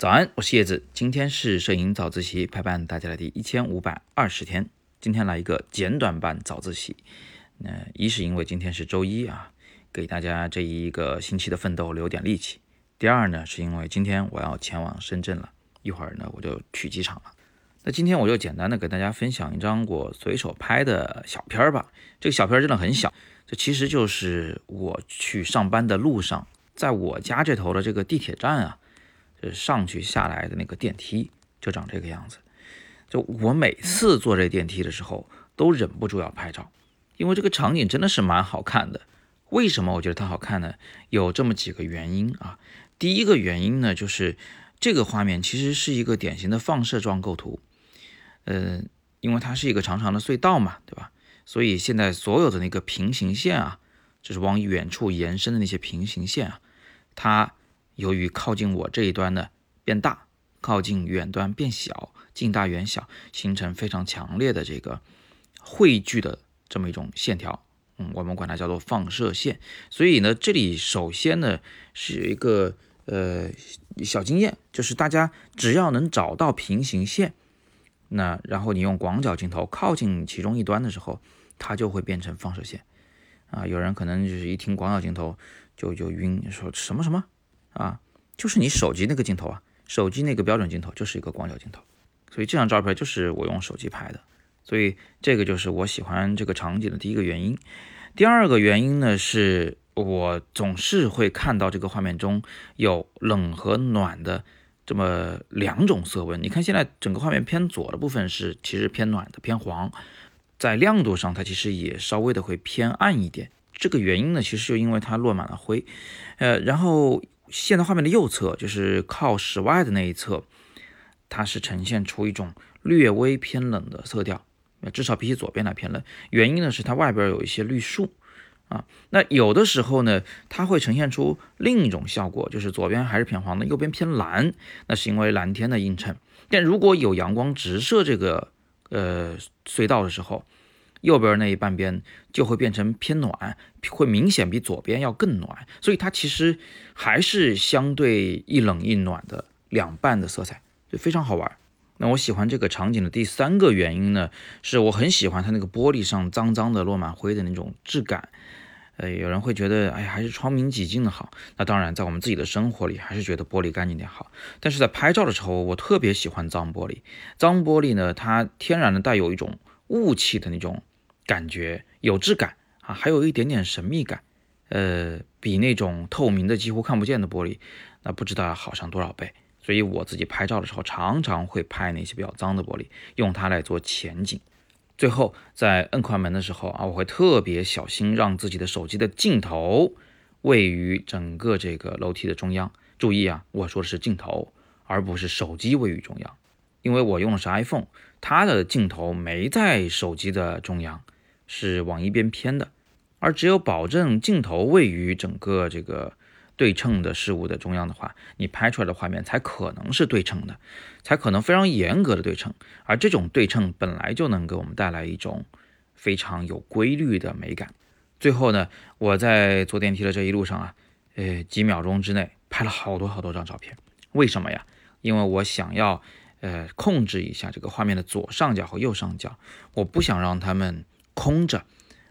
早安，我是叶子。今天是摄影早自习陪伴大家的第一千五百二十天。今天来一个简短版早自习。那一是因为今天是周一啊，给大家这一个星期的奋斗留点力气。第二呢，是因为今天我要前往深圳了，一会儿呢我就去机场了。那今天我就简单的给大家分享一张我随手拍的小片儿吧。这个小片儿真的很小，这其实就是我去上班的路上，在我家这头的这个地铁站啊。是上去下来的那个电梯就长这个样子，就我每次坐这电梯的时候都忍不住要拍照，因为这个场景真的是蛮好看的。为什么我觉得它好看呢？有这么几个原因啊。第一个原因呢，就是这个画面其实是一个典型的放射状构图，呃，因为它是一个长长的隧道嘛，对吧？所以现在所有的那个平行线啊，就是往远处延伸的那些平行线啊，它。由于靠近我这一端呢变大，靠近远端变小，近大远小，形成非常强烈的这个汇聚的这么一种线条，嗯，我们管它叫做放射线。所以呢，这里首先呢是一个呃小经验，就是大家只要能找到平行线，那然后你用广角镜头靠近其中一端的时候，它就会变成放射线。啊，有人可能就是一听广角镜头就就晕，说什么什么。啊，就是你手机那个镜头啊，手机那个标准镜头就是一个广角镜头，所以这张照片就是我用手机拍的，所以这个就是我喜欢这个场景的第一个原因。第二个原因呢，是我总是会看到这个画面中有冷和暖的这么两种色温。你看现在整个画面偏左的部分是其实偏暖的，偏黄，在亮度上它其实也稍微的会偏暗一点。这个原因呢，其实就因为它落满了灰，呃，然后。现在画面的右侧就是靠室外的那一侧，它是呈现出一种略微偏冷的色调，至少比起左边来偏冷。原因呢是它外边有一些绿树啊。那有的时候呢，它会呈现出另一种效果，就是左边还是偏黄的，右边偏蓝，那是因为蓝天的映衬。但如果有阳光直射这个呃隧道的时候，右边那一半边就会变成偏暖，会明显比左边要更暖，所以它其实还是相对一冷一暖的两半的色彩，就非常好玩。那我喜欢这个场景的第三个原因呢，是我很喜欢它那个玻璃上脏脏的落满灰的那种质感。呃，有人会觉得，哎，还是窗明几净的好。那当然，在我们自己的生活里，还是觉得玻璃干净点好。但是在拍照的时候，我特别喜欢脏玻璃。脏玻璃呢，它天然的带有一种雾气的那种。感觉有质感啊，还有一点点神秘感，呃，比那种透明的几乎看不见的玻璃，那不知道要好上多少倍。所以我自己拍照的时候，常常会拍那些比较脏的玻璃，用它来做前景。最后在摁快门的时候啊，我会特别小心，让自己的手机的镜头位于整个这个楼梯的中央。注意啊，我说的是镜头，而不是手机位于中央，因为我用的是 iPhone，它的镜头没在手机的中央。是往一边偏的，而只有保证镜头位于整个这个对称的事物的中央的话，你拍出来的画面才可能是对称的，才可能非常严格的对称。而这种对称本来就能给我们带来一种非常有规律的美感。最后呢，我在坐电梯的这一路上啊，呃，几秒钟之内拍了好多好多张照片。为什么呀？因为我想要呃控制一下这个画面的左上角和右上角，我不想让他们。空着，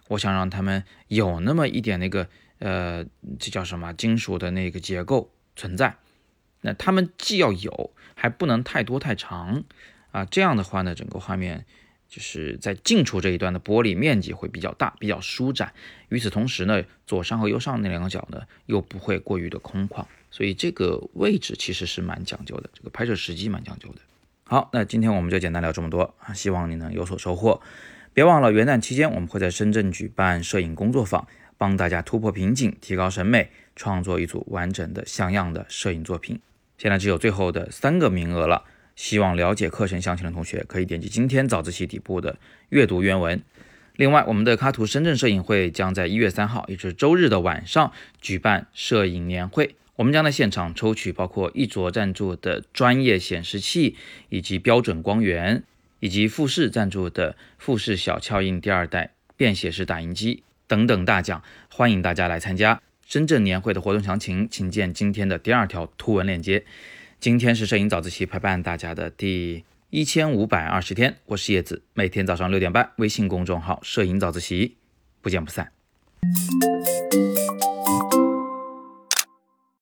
我想让他们有那么一点那个，呃，这叫什么金属的那个结构存在。那他们既要有，还不能太多太长啊。这样的话呢，整个画面就是在近处这一段的玻璃面积会比较大，比较舒展。与此同时呢，左上和右上那两个角呢，又不会过于的空旷。所以这个位置其实是蛮讲究的，这个拍摄时机蛮讲究的。好，那今天我们就简单聊这么多啊，希望你能有所收获。别忘了元旦期间，我们会在深圳举办摄影工作坊，帮大家突破瓶颈，提高审美，创作一组完整的、像样的摄影作品。现在只有最后的三个名额了，希望了解课程详情的同学可以点击今天早自习底部的阅读原文。另外，我们的喀图深圳摄影会将在一月三号，也就是周日的晚上举办摄影年会，我们将在现场抽取包括一卓赞助的专业显示器以及标准光源。以及富士赞助的富士小翘印第二代便携式打印机等等大奖，欢迎大家来参加深圳年会的活动详情，请见今天的第二条图文链接。今天是摄影早自习陪伴大家的第一千五百二十天，我是叶子，每天早上六点半，微信公众号“摄影早自习”，不见不散。